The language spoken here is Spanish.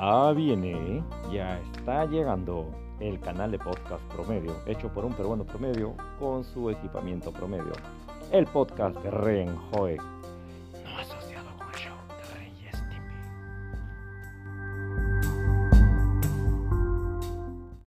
Ya viene, ya está llegando el canal de podcast promedio, hecho por un peruano promedio con su equipamiento promedio. El podcast de